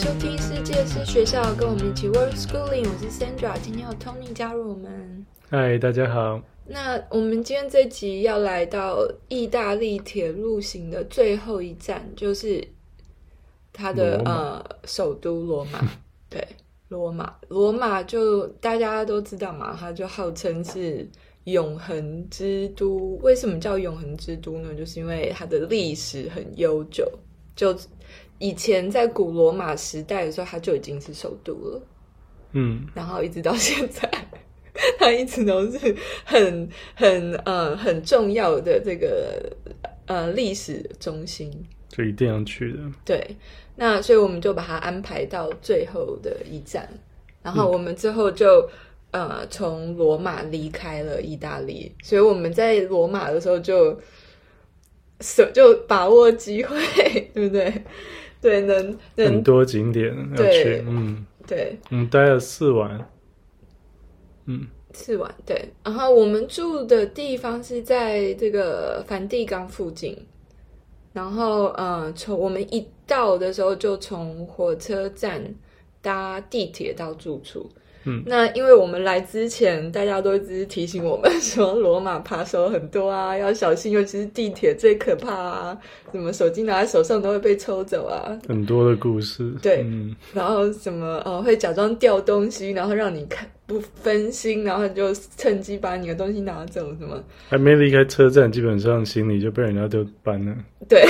收听世界是学校，跟我们一起 World Schooling。我是 Sandra，今天有 Tony 加入我们。嗨，大家好。那我们今天这集要来到意大利铁路行的最后一站，就是它的呃首都罗马。对，罗马，罗马就大家都知道嘛，它就号称是永恒之都。为什么叫永恒之都呢？就是因为它的历史很悠久，就。以前在古罗马时代的时候，它就已经是首都了。嗯，然后一直到现在，它一直都是很很呃很重要的这个呃历史中心，就一定要去的。对，那所以我们就把它安排到最后的一站，然后我们之后就、嗯、呃从罗马离开了意大利，所以我们在罗马的时候就就把握机会，对不对？对，能，能很多景点要去，嗯，对，我们待了四晚，嗯，四晚，对，然后我们住的地方是在这个梵蒂冈附近，然后，呃，从我们一到的时候就从火车站搭地铁到住处。嗯，那因为我们来之前，大家都一直提醒我们说，罗马扒手很多啊，要小心，尤其是地铁最可怕啊，什么手机拿在手上都会被抽走啊，很多的故事。对，嗯、然后什么呃，会假装掉东西，然后让你看不分心，然后就趁机把你的东西拿走，什么还没离开车站，基本上行李就被人家丢搬了。对，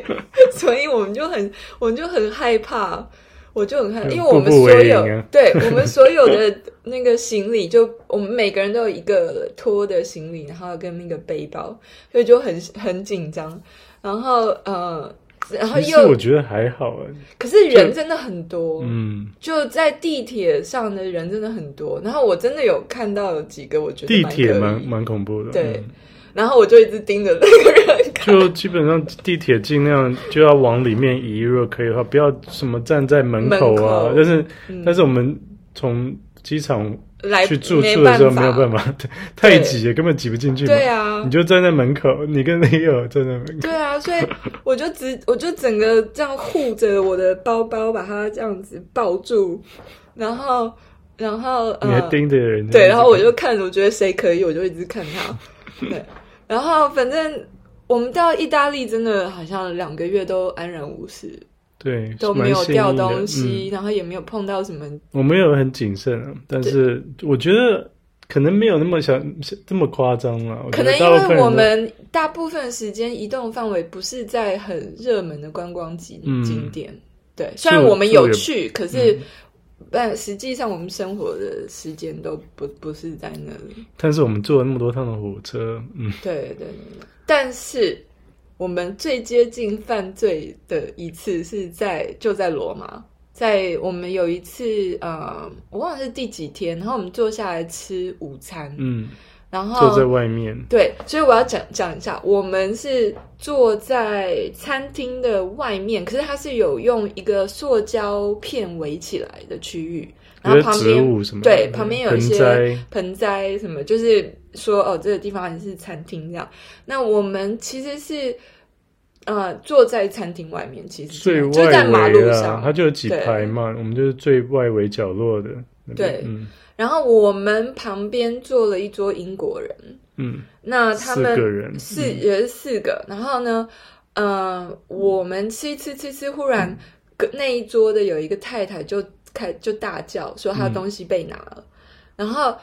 所以我们就很，我们就很害怕。我就很看，因为我们所有，啊、对 我们所有的那个行李，就我们每个人都有一个拖的行李，然后跟那个背包，所以就很很紧张。然后呃，然后又我觉得还好哎，可是人真的很多，嗯，就在地铁上的人真的很多。然后我真的有看到有几个，我觉得地铁蛮蛮恐怖的，对。嗯然后我就一直盯着那个人看，就基本上地铁尽量就要往里面移，如果可以的话，不要什么站在门口啊。口但是、嗯、但是我们从机场来去住宿的时候没有办法，太挤了，根本挤不进去。对啊，你就站在门口，你跟女友站在门口。对啊，所以我就只我就整个这样护着我的包包，把它这样子抱住，然后然后你还盯着人、呃，对，然后我就看，我觉得谁可以，我就一直看他，对。然后，反正我们到意大利真的好像两个月都安然无事，对，都没有掉东西，嗯、然后也没有碰到什么。我没有很谨慎啊，但是我觉得可能没有那么小这么夸张了。可能因为我们大部分时间移动范围不是在很热门的观光景景点，嗯、对，虽然我们有去，可是。嗯但实际上，我们生活的时间都不不是在那里。但是我们坐了那么多趟的火车，嗯，对对对。但是我们最接近犯罪的一次是在就在罗马，在我们有一次，呃，我忘了是第几天，然后我们坐下来吃午餐，嗯。然后坐在外面，对，所以我要讲讲一下，我们是坐在餐厅的外面，可是它是有用一个塑胶片围起来的区域，然后旁边对旁边有一些盆栽什么，就是说哦，这个地方还是餐厅这样。那我们其实是呃坐在餐厅外面，其实就在马路上，它就有几排嘛，我们就是最外围角落的，对，嗯。然后我们旁边坐了一桌英国人，嗯，那他们四个人，四也是四个。然后呢，呃，我们吃吃吃吃，忽然那一桌的有一个太太就开就大叫说她的东西被拿了，然后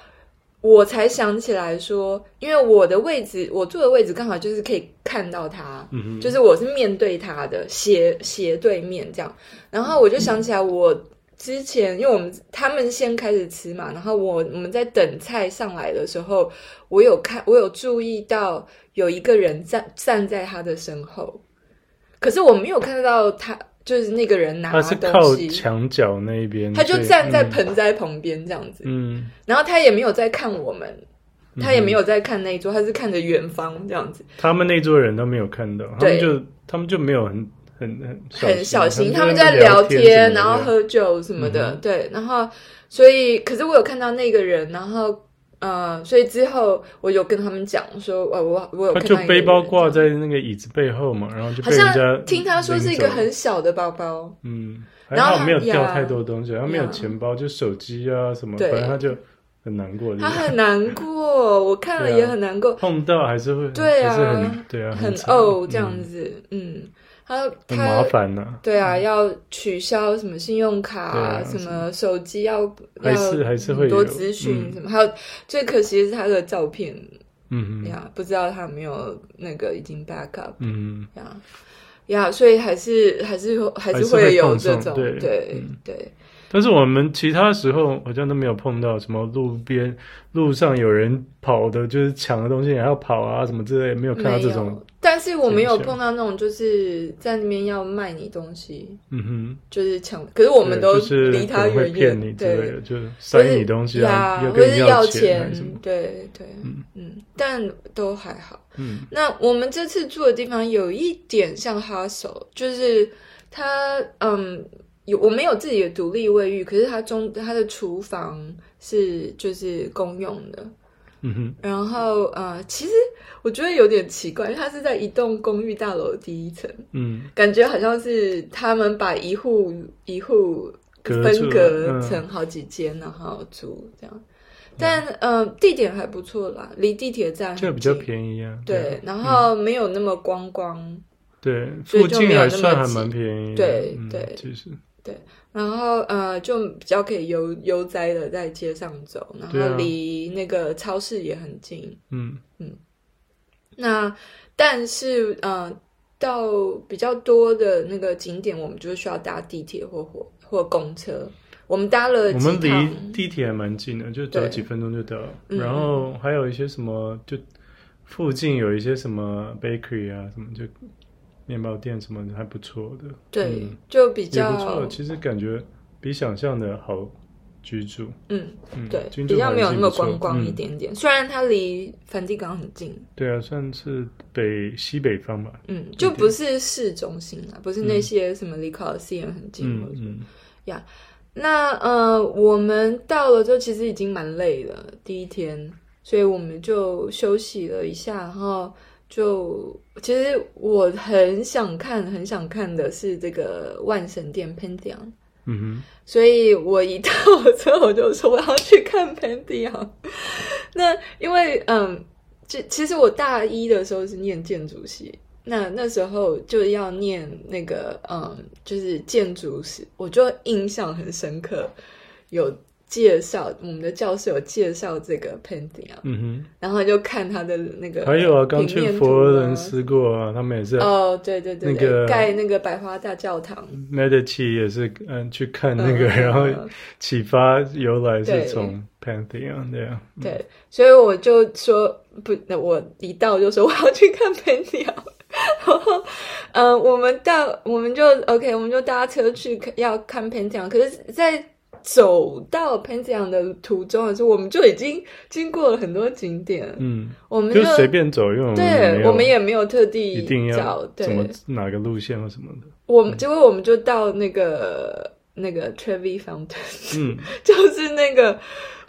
我才想起来说，因为我的位置，我坐的位置刚好就是可以看到他，嗯，就是我是面对他的斜斜对面这样，然后我就想起来我。之前，因为我们他们先开始吃嘛，然后我我们在等菜上来的时候，我有看，我有注意到有一个人站站在他的身后，可是我没有看到他，就是那个人拿东西，他是靠墙角那边，他就站在盆栽旁边这样子，嗯，然后他也没有在看我们，他也没有在看那一桌，他是看着远方这样子，他们那桌人都没有看到，他们就他们就没有很。很很很小心，他们在聊天，然后喝酒什么的，对，然后所以，可是我有看到那个人，然后呃，所以之后我有跟他们讲说，呃，我我有看到，他就背包挂在那个椅子背后嘛，然后就好像听他说是一个很小的包包，嗯，然后没有掉太多东西，然后没有钱包，就手机啊什么，反正他就很难过。他很难过，我看了也很难过。碰到还是会，对啊，对啊，很哦这样子，嗯。他他很麻烦呢，对啊，要取消什么信用卡啊，什么手机要还是还是会多咨询什么，还有最可惜的是他的照片，嗯呀，不知道他有没有那个已经 back up，嗯。呀。呀，所以还是还是还是会有这种对对。但是我们其他时候好像都没有碰到什么路边路上有人跑的，就是抢的东西还要跑啊什么之类，没有看到这种。但是我没有碰到那种就是在那边要卖你东西，嗯哼，就是抢。可是我们都离他远远，对，就是塞你东西啊，或者是要钱，对对，嗯嗯，但都还好。嗯，那我们这次住的地方有一点像 hostel，就是他嗯。有我没有自己的独立卫浴，可是它中它的厨房是就是公用的，嗯哼。然后呃，其实我觉得有点奇怪，它是在一栋公寓大楼第一层，嗯，感觉好像是他们把一户一户分隔成好几间，然后住这样。但呃，地点还不错啦，离地铁站就比较便宜啊。对，然后没有那么光光，对，附近还算还蛮便宜，对对，其实。对，然后呃，就比较可以悠悠哉的在街上走，然后离那个超市也很近。嗯嗯。那但是呃，到比较多的那个景点，我们就需要搭地铁或火或公车。我们搭了，我们离地铁还蛮近的，就走几分钟就到了。然后还有一些什么，就附近有一些什么 bakery 啊，什么就。面包店什么的还不错的，对，嗯、就比较不错。其实感觉比想象的好居住。嗯，嗯对，比较没有那么观光一点点。嗯、虽然它离梵蒂冈很近，对啊，算是北西北方吧。嗯，就不是市中心啊，不是那些什么离 Colosseum 很近。嗯嗯呀，那呃，我们到了之后其实已经蛮累了，第一天，所以我们就休息了一下，然后。就其实我很想看，很想看的是这个万神殿 Pantheon，嗯哼，所以我一到之后我就说我要去看 Pantheon。那因为嗯，其其实我大一的时候是念建筑系，那那时候就要念那个嗯，就是建筑史，我就印象很深刻，有。介绍我们的教室有介绍这个 Pantheon，嗯哼，然后就看他的那个，还有啊，刚去佛罗伦斯过啊，他们也是哦，对对对，那个盖那个百花大教堂，Medici 也是嗯去看那个，然后启发由来是从 Pantheon 这样，对，所以我就说不，那我一到就说我要去看 Pantheon，然后嗯，我们到我们就 OK，我们就搭车去要看 Pantheon，可是，在走到 Pantheon 的途中的时候，我们就已经 经过了很多景点。嗯，我们就随便走，因为我们对，我们也没有特地一定要怎么哪个路线或什么的。我们结果我们就到那个那个 Trevi Fountain，嗯，就是那个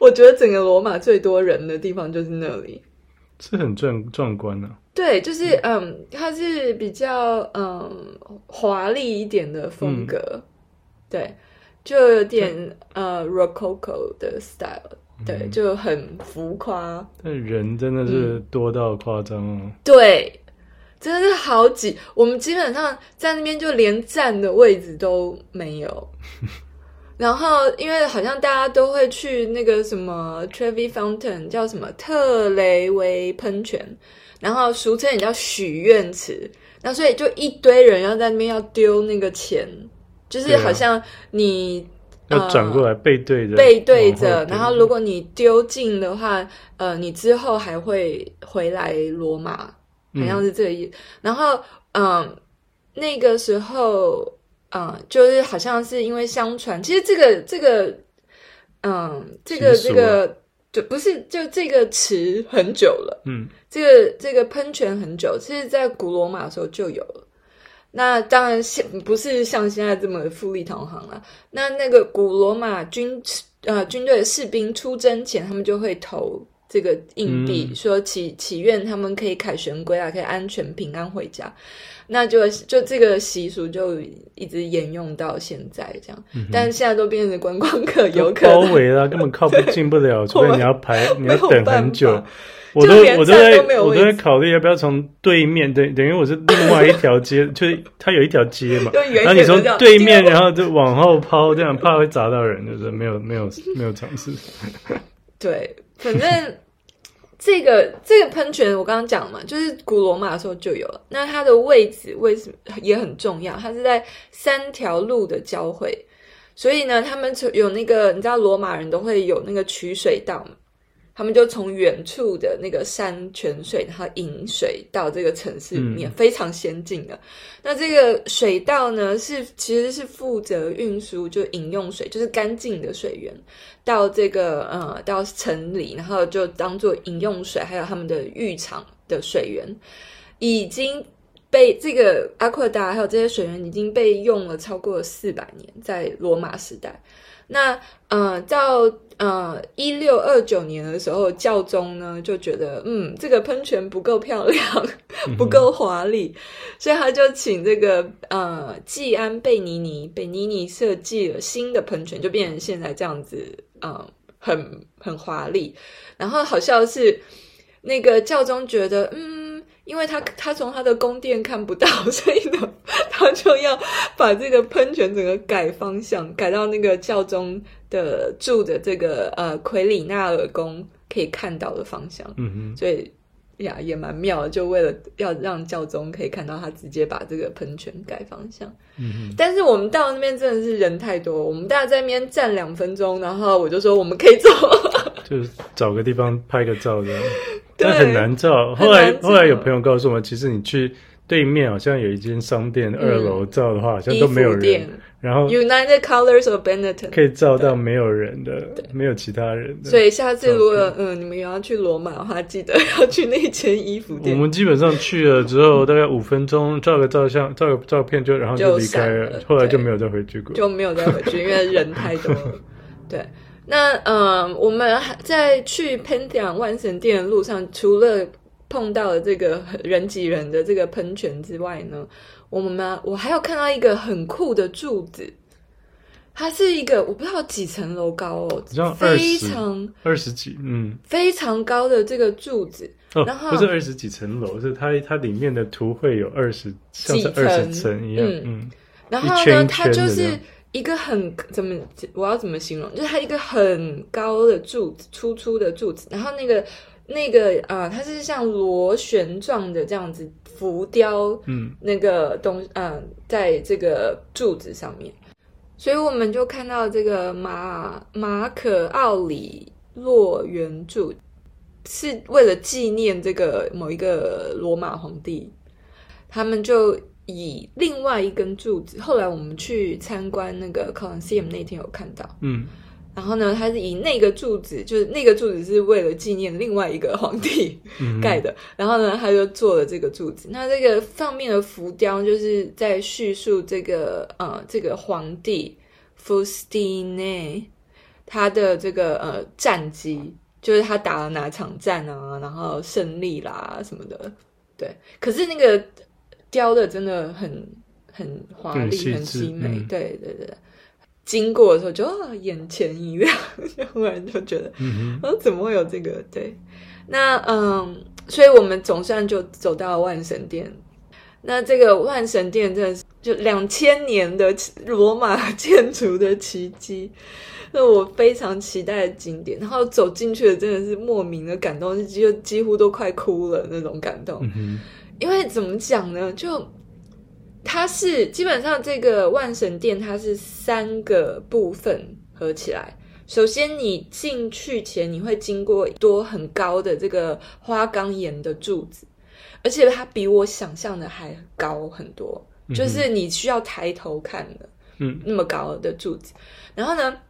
我觉得整个罗马最多人的地方就是那里，是很壮壮观的。对，就是嗯，它是比较嗯华丽一点的风格，对。就有点呃，Rococo 的 style，对，嗯、就很浮夸。但人真的是多到夸张哦、嗯。对，真的是好挤。我们基本上在那边就连站的位置都没有。然后，因为好像大家都会去那个什么 Trevi Fountain，叫什么特雷维喷泉，然后俗称也叫许愿池。那所以就一堆人要在那边要丢那个钱。就是好像你、要转过来背对着，背对着，然后如果你丢进的话，呃，你之后还会回来罗马，好像是这个意思。嗯、然后，嗯、呃，那个时候，嗯、呃，就是好像是因为相传，其实这个这个，嗯、呃，这个这个就不是就这个词很久了，嗯，这个这个喷泉很久，其实在古罗马的时候就有了。那当然现不是像现在这么富丽堂皇了。那那个古罗马军呃军队的士兵出征前，他们就会投这个硬币，嗯、说祈祈愿他们可以凯旋归来，可以安全平安回家。那就就这个习俗就一直沿用到现在这样，嗯、但是现在都变成观光客游客包围了，根本靠不进 不了，除非你要排，你要等很久。我都我都在我都在考虑要不要从对面，等等于我是另外一条街，就是它有一条街嘛，然后你从对面，然后就往后抛，这样怕会砸到人，就是没有没有没有尝试。对，反正。这个这个喷泉我刚刚讲嘛，就是古罗马的时候就有了。那它的位置为什么也很重要？它是在三条路的交汇，所以呢，他们有那个你知道罗马人都会有那个取水道嘛。他们就从远处的那个山泉水，然后引水到这个城市里面，嗯、非常先进的。那这个水道呢，是其实是负责运输，就饮用水，就是干净的水源，到这个呃到城里，然后就当做饮用水，还有他们的浴场的水源，已经被这个阿克达还有这些水源已经被用了超过四百年，在罗马时代。那呃，到呃一六二九年的时候，教宗呢就觉得，嗯，这个喷泉不够漂亮，不够华丽，嗯、所以他就请这个呃季安贝尼尼贝尼尼设计了新的喷泉，就变成现在这样子，呃，很很华丽。然后好像是，那个教宗觉得，嗯。因为他他从他的宫殿看不到，所以呢，他就要把这个喷泉整个改方向，改到那个教宗的住的这个呃奎里纳尔宫可以看到的方向。嗯哼，所以呀也蛮妙的，就为了要让教宗可以看到，他直接把这个喷泉改方向。嗯哼，但是我们到那边真的是人太多，我们大家在那边站两分钟，然后我就说我们可以走，就是找个地方拍个照这样。但很难照。后来后来有朋友告诉我们，其实你去对面好像有一间商店，二楼照的话好像都没有人。然后 United Colors of Benetton 可以照到没有人的，没有其他人的。所以下次如果嗯你们要去罗马的话，记得要去那间衣服店。我们基本上去了之后，大概五分钟照个照相，照个照片就然后就离开了。后来就没有再回去过，就没有再回去，因为人太多了。对。那嗯，我们还在去 Pantheon 万神殿的路上，除了碰到了这个人挤人的这个喷泉之外呢，我们我还有看到一个很酷的柱子，它是一个我不知道几层楼高哦，非常二十几，嗯，非常高的这个柱子，哦、然后不是二十几层楼，是它它里面的图会有二十像是二十层一样，嗯，嗯。然后呢，它就是。一个很怎么我要怎么形容？就是它一个很高的柱子，粗粗的柱子，然后那个那个啊、呃，它是像螺旋状的这样子浮雕，嗯，那个东嗯、呃，在这个柱子上面，所以我们就看到这个马马可奥里洛圆柱，是为了纪念这个某一个罗马皇帝，他们就。以另外一根柱子，后来我们去参观那个 Colosseum 那天有看到，嗯，然后呢，他是以那个柱子，就是那个柱子是为了纪念另外一个皇帝盖的，嗯、然后呢，他就做了这个柱子。那这个上面的浮雕就是在叙述这个呃这个皇帝 Faustine 他的这个呃战绩，就是他打了哪场战啊，然后胜利啦什么的，对。可是那个。雕的真的很很华丽，很精美。嗯、对对对，经过的时候就啊，眼前一亮，忽然就觉得，嗯哼，怎么会有这个？对，那嗯，所以我们总算就走到了万神殿。那这个万神殿真的是就两千年的罗马建筑的奇迹，那我非常期待的景点。然后走进去的真的是莫名的感动，就几乎都快哭了那种感动。嗯因为怎么讲呢？就它是基本上这个万神殿，它是三个部分合起来。首先，你进去前你会经过一多很高的这个花岗岩的柱子，而且它比我想象的还高很多，嗯、就是你需要抬头看的，嗯，那么高的柱子。嗯、然后呢，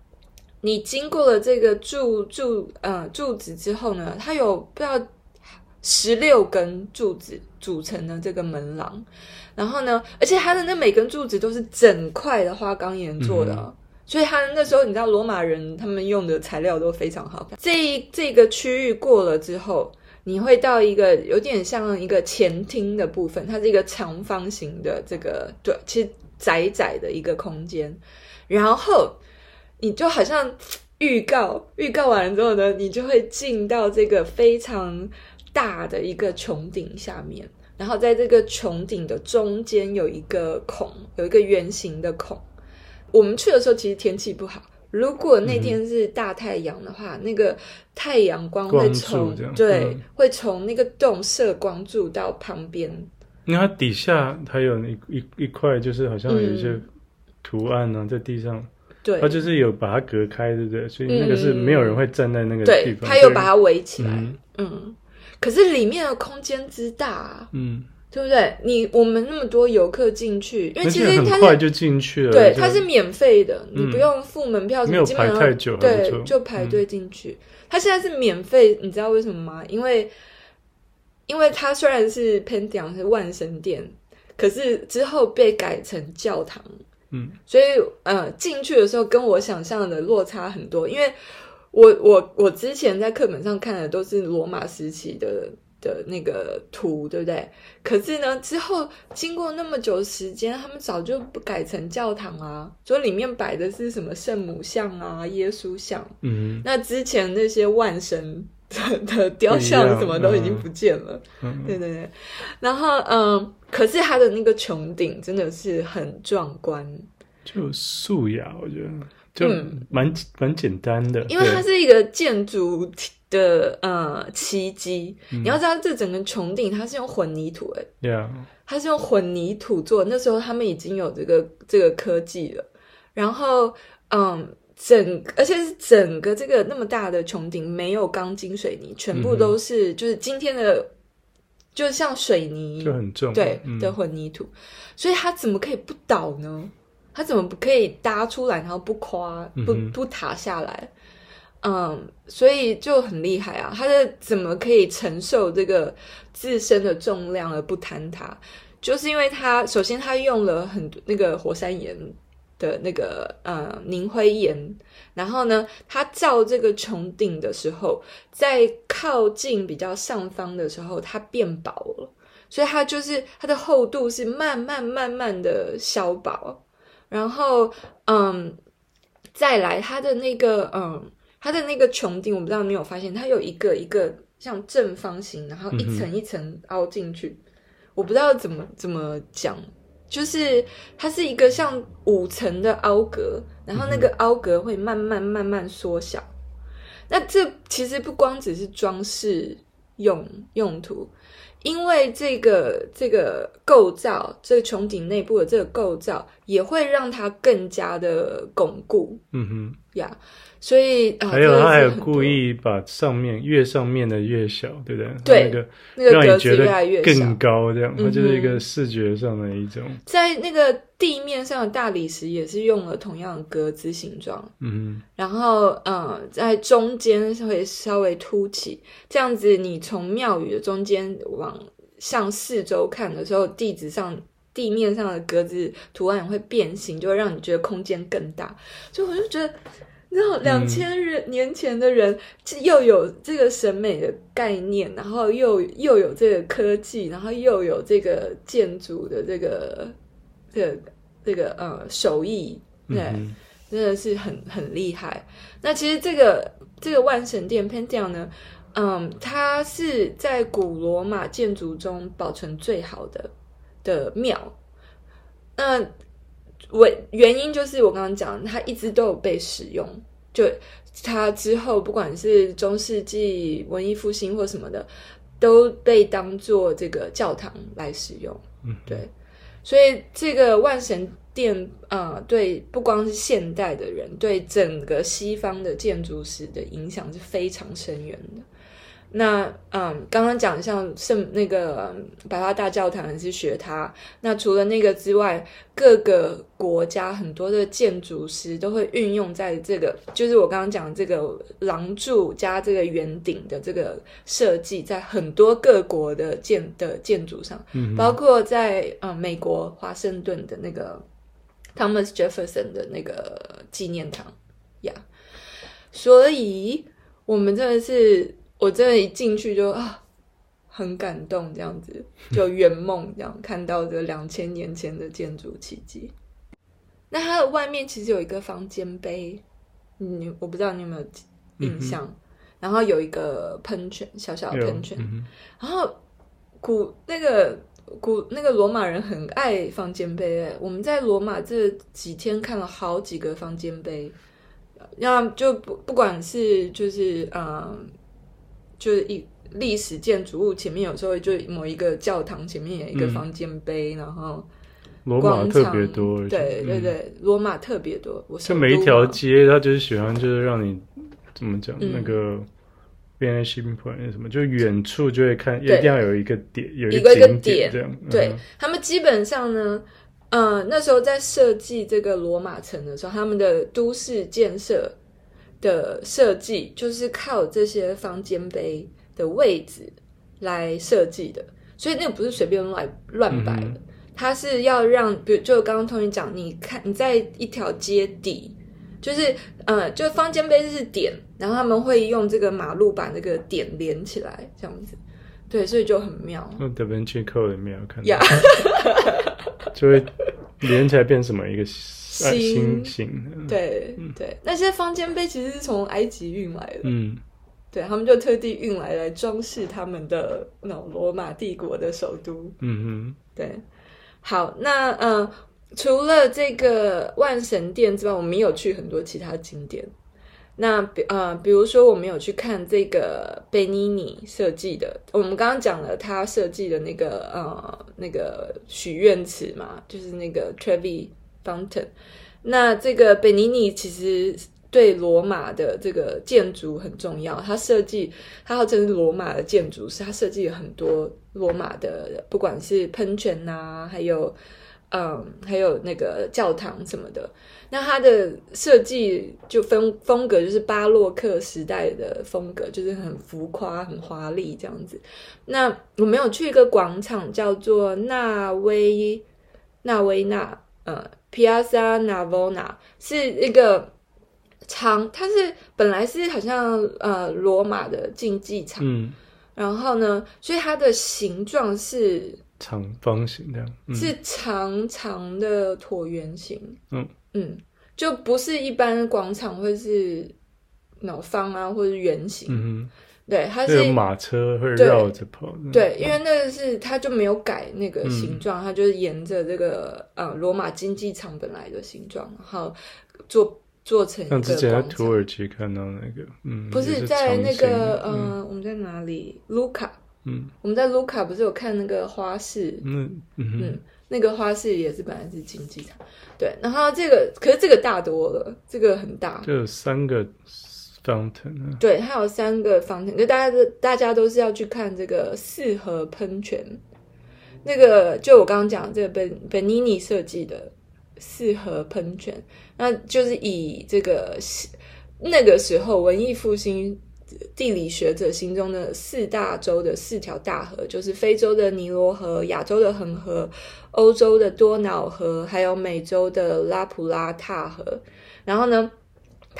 你经过了这个柱柱呃柱子之后呢，它有不知道。十六根柱子组成的这个门廊，然后呢，而且它的那每根柱子都是整块的花岗岩做的，嗯、所以他那时候你知道罗马人他们用的材料都非常好。这这个区域过了之后，你会到一个有点像一个前厅的部分，它是一个长方形的这个对，其实窄窄的一个空间，然后你就好像预告预告完了之后呢，你就会进到这个非常大的一个穹顶下面，然后在这个穹顶的中间有一个孔，有一个圆形的孔。我们去的时候其实天气不好，如果那天是大太阳的话，嗯、那个太阳光会从对、嗯、会从那个洞射光柱到旁边。那它底下它有一一一块，就是好像有一些图案呢、啊，在地上。对，它就是有把它隔开，对不对？所以那个是没有人会站在那个地方。对，它有把它围起来。嗯，嗯，可是里面的空间之大、啊，嗯。对不对？你我们那么多游客进去，因为其实它快就进去了，对，它是免费的，嗯、你不用付门票，没有排太久，对，就排队进去。嗯、它现在是免费，你知道为什么吗？因为因为它虽然是 Pantheon 是万神殿，可是之后被改成教堂，嗯，所以呃进去的时候跟我想象的落差很多，因为我我我之前在课本上看的都是罗马时期的。的那个图，对不对？可是呢，之后经过那么久时间，他们早就不改成教堂啊，所以里面摆的是什么圣母像啊、耶稣像。嗯，那之前那些万神的的雕像什么都已经不见了。嗯，对对对。然后，嗯，可是它的那个穹顶真的是很壮观，就素雅，我觉得就蛮、嗯、蛮简单的，因为它是一个建筑。的呃奇迹，嗯、你要知道，这整个穹顶它是用混凝土诶，Yeah. 它是用混凝土做。那时候他们已经有这个这个科技了。然后，嗯，整而且是整个这个那么大的穹顶没有钢筋水泥，全部都是、嗯、就是今天的，就像水泥就很重对、嗯、的混凝土，所以它怎么可以不倒呢？它怎么不可以搭出来，然后不垮不不塌下来？嗯，所以就很厉害啊！它的怎么可以承受这个自身的重量而不坍塌？就是因为它首先它用了很多那个火山岩的那个呃凝灰岩，然后呢，它造这个穹顶的时候，在靠近比较上方的时候，它变薄了，所以它就是它的厚度是慢慢慢慢的消薄，然后嗯，再来它的那个嗯。它的那个穹顶，我不知道你有发现，它有一个一个像正方形，然后一层一层凹进去。嗯、我不知道怎么怎么讲，就是它是一个像五层的凹格，然后那个凹格会慢慢慢慢缩小。嗯、那这其实不光只是装饰用用途，因为这个这个构造，这个穹顶内部的这个构造，也会让它更加的巩固。嗯哼，呀。Yeah. 所以，啊、还有他还有故意把上面越上面的越小，对不对？对，那个让你觉得更高，这样它就是一个视觉上的一种。在那个地面上的大理石也是用了同样的格子形状，嗯哼，然后呃，在中间会稍微凸起，这样子你从庙宇的中间往向四周看的时候，地址上地面上的格子图案会变形，就会让你觉得空间更大。所以我就觉得。然后两千年前的人又有这个审美的概念，然后又又有这个科技，然后又有这个建筑的这个这个这个呃手艺，对，嗯、真的是很很厉害。那其实这个这个万神殿 Pantheon 呢，嗯，它是在古罗马建筑中保存最好的的庙。那我原因就是我刚刚讲，它一直都有被使用。就它之后，不管是中世纪、文艺复兴或什么的，都被当做这个教堂来使用。嗯，对。所以这个万神殿啊，呃，对，不光是现代的人，对整个西方的建筑史的影响是非常深远的。那嗯，刚刚讲像圣那个百花大教堂是学它。那除了那个之外，各个国家很多的建筑师都会运用在这个，就是我刚刚讲这个廊柱加这个圆顶的这个设计，在很多各国的建的建筑上，嗯、包括在嗯美国华盛顿的那个 Thomas Jefferson 的那个纪念堂呀。Yeah. 所以我们真的是，我真的一进去就啊，很感动，这样子 就圆梦，这样看到这两千年前的建筑奇迹。那它的外面其实有一个方尖碑，你我不知道你有没有印象？嗯、然后有一个喷泉，小小的喷泉。嗯、然后古那个古那个罗马人很爱方尖碑，我们在罗马这几天看了好几个方尖碑。要就不不管是就是嗯，就是一历史建筑物前面有时候就某一个教堂前面有一个方尖碑，嗯、然后罗马特别多，对对对，嗯、罗马特别多。我就每一条街，他就是喜欢就是让你怎么讲、嗯、那个 point 什么，就远处就会看，一定要有一个点，有一个景点这样。对、嗯、他们基本上呢。嗯，那时候在设计这个罗马城的时候，他们的都市建设的设计就是靠这些方尖碑的位置来设计的，所以那个不是随便乱乱摆的，嗯、它是要让，比如就刚刚 Tony 讲，你看你在一条街底，就是呃，就方尖碑是点，然后他们会用这个马路把那个点连起来，这样子，对，所以就很妙。那德文契蔻里面有看到。Yeah. 就会连起来变什么一个星星？对对，那些方尖碑其实是从埃及运来的。嗯，对，他们就特地运来来装饰他们的那种罗马帝国的首都。嗯嗯，对。好，那嗯、呃，除了这个万神殿之外，我们也有去很多其他景点。那比呃，比如说我们有去看这个贝尼尼设计的，我们刚刚讲了他设计的那个呃那个许愿池嘛，就是那个 Trevi Fountain。那这个贝尼尼其实对罗马的这个建筑很重要，他设计他号称是罗马的建筑师，他设计了很多罗马的，不管是喷泉呐、啊，还有嗯，还有那个教堂什么的。那它的设计就风风格，就是巴洛克时代的风格，就是很浮夸、很华丽这样子。那我们有去一个广场，叫做纳威纳威纳，呃，Piazza Navona，是一个长，它是本来是好像呃罗马的竞技场，嗯，然后呢，所以它的形状是长方形这样，嗯、是长长的椭圆形，嗯。嗯，就不是一般广场会是脑方啊，或者是圆形。嗯哼，对，它是马车会绕着跑。对，因为那个是它就没有改那个形状，嗯、它就是沿着这个呃罗马竞技场本来的形状，然后做做成一个。像之前在土耳其看到那个，嗯，不是，是在那个嗯、呃，我们在哪里？卢卡。嗯，我们在卢卡不是有看那个花市？嗯嗯。嗯那个花市也是本来是竞技场，对，然后这个可是这个大多了，这个很大，就有三个方程对，它有三个 fountain，就大家大家都是要去看这个四合喷泉，那个就我刚刚讲这个本本尼尼设计的四合喷泉，那就是以这个那个时候文艺复兴。地理学者心中的四大洲的四条大河，就是非洲的尼罗河、亚洲的恒河、欧洲的多瑙河，还有美洲的拉普拉塔河。然后呢，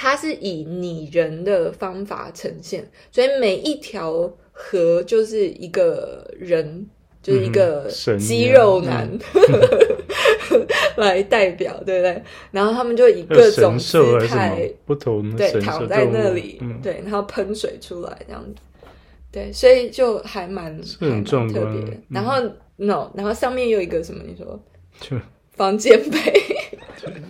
它是以拟人的方法呈现，所以每一条河就是一个人，就是一个肌肉男。嗯 来代表，对不对？然后他们就以各种姿态不同，对，躺在那里，嗯、对，然后喷水出来这样子，对，所以就还蛮很重特别。然后、嗯、no，然后上面有一个什么？你说就方尖碑，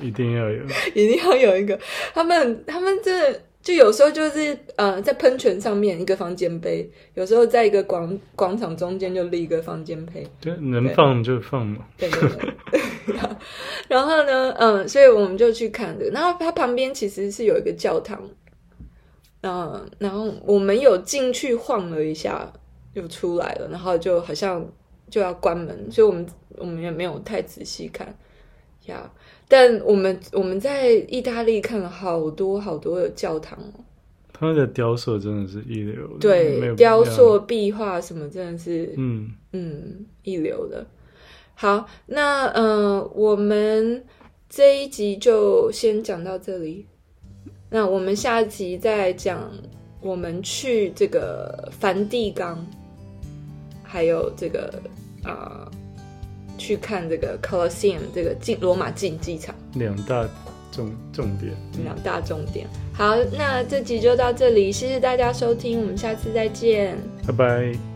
一定要有，一定要有一个。他们他们这。就有时候就是呃，在喷泉上面一个方尖碑，有时候在一个广广场中间就立一个方尖碑，对，能放就放嘛。对对对。然后呢，嗯，所以我们就去看的。然后它旁边其实是有一个教堂，嗯，然后我们有进去晃了一下，就出来了，然后就好像就要关门，所以我们我们也没有太仔细看，呀。但我们我们在意大利看了好多好多的教堂哦，他们的雕塑真的是一流的，对，雕塑、壁画什么真的是，嗯嗯，一流的。好，那呃，我们这一集就先讲到这里。那我们下集再讲我们去这个梵蒂冈，还有这个啊、呃，去看这个 Colosseum 这个竞罗马竞技场，两大重重点，两大重点。好，那这集就到这里，谢谢大家收听，我们下次再见，拜拜。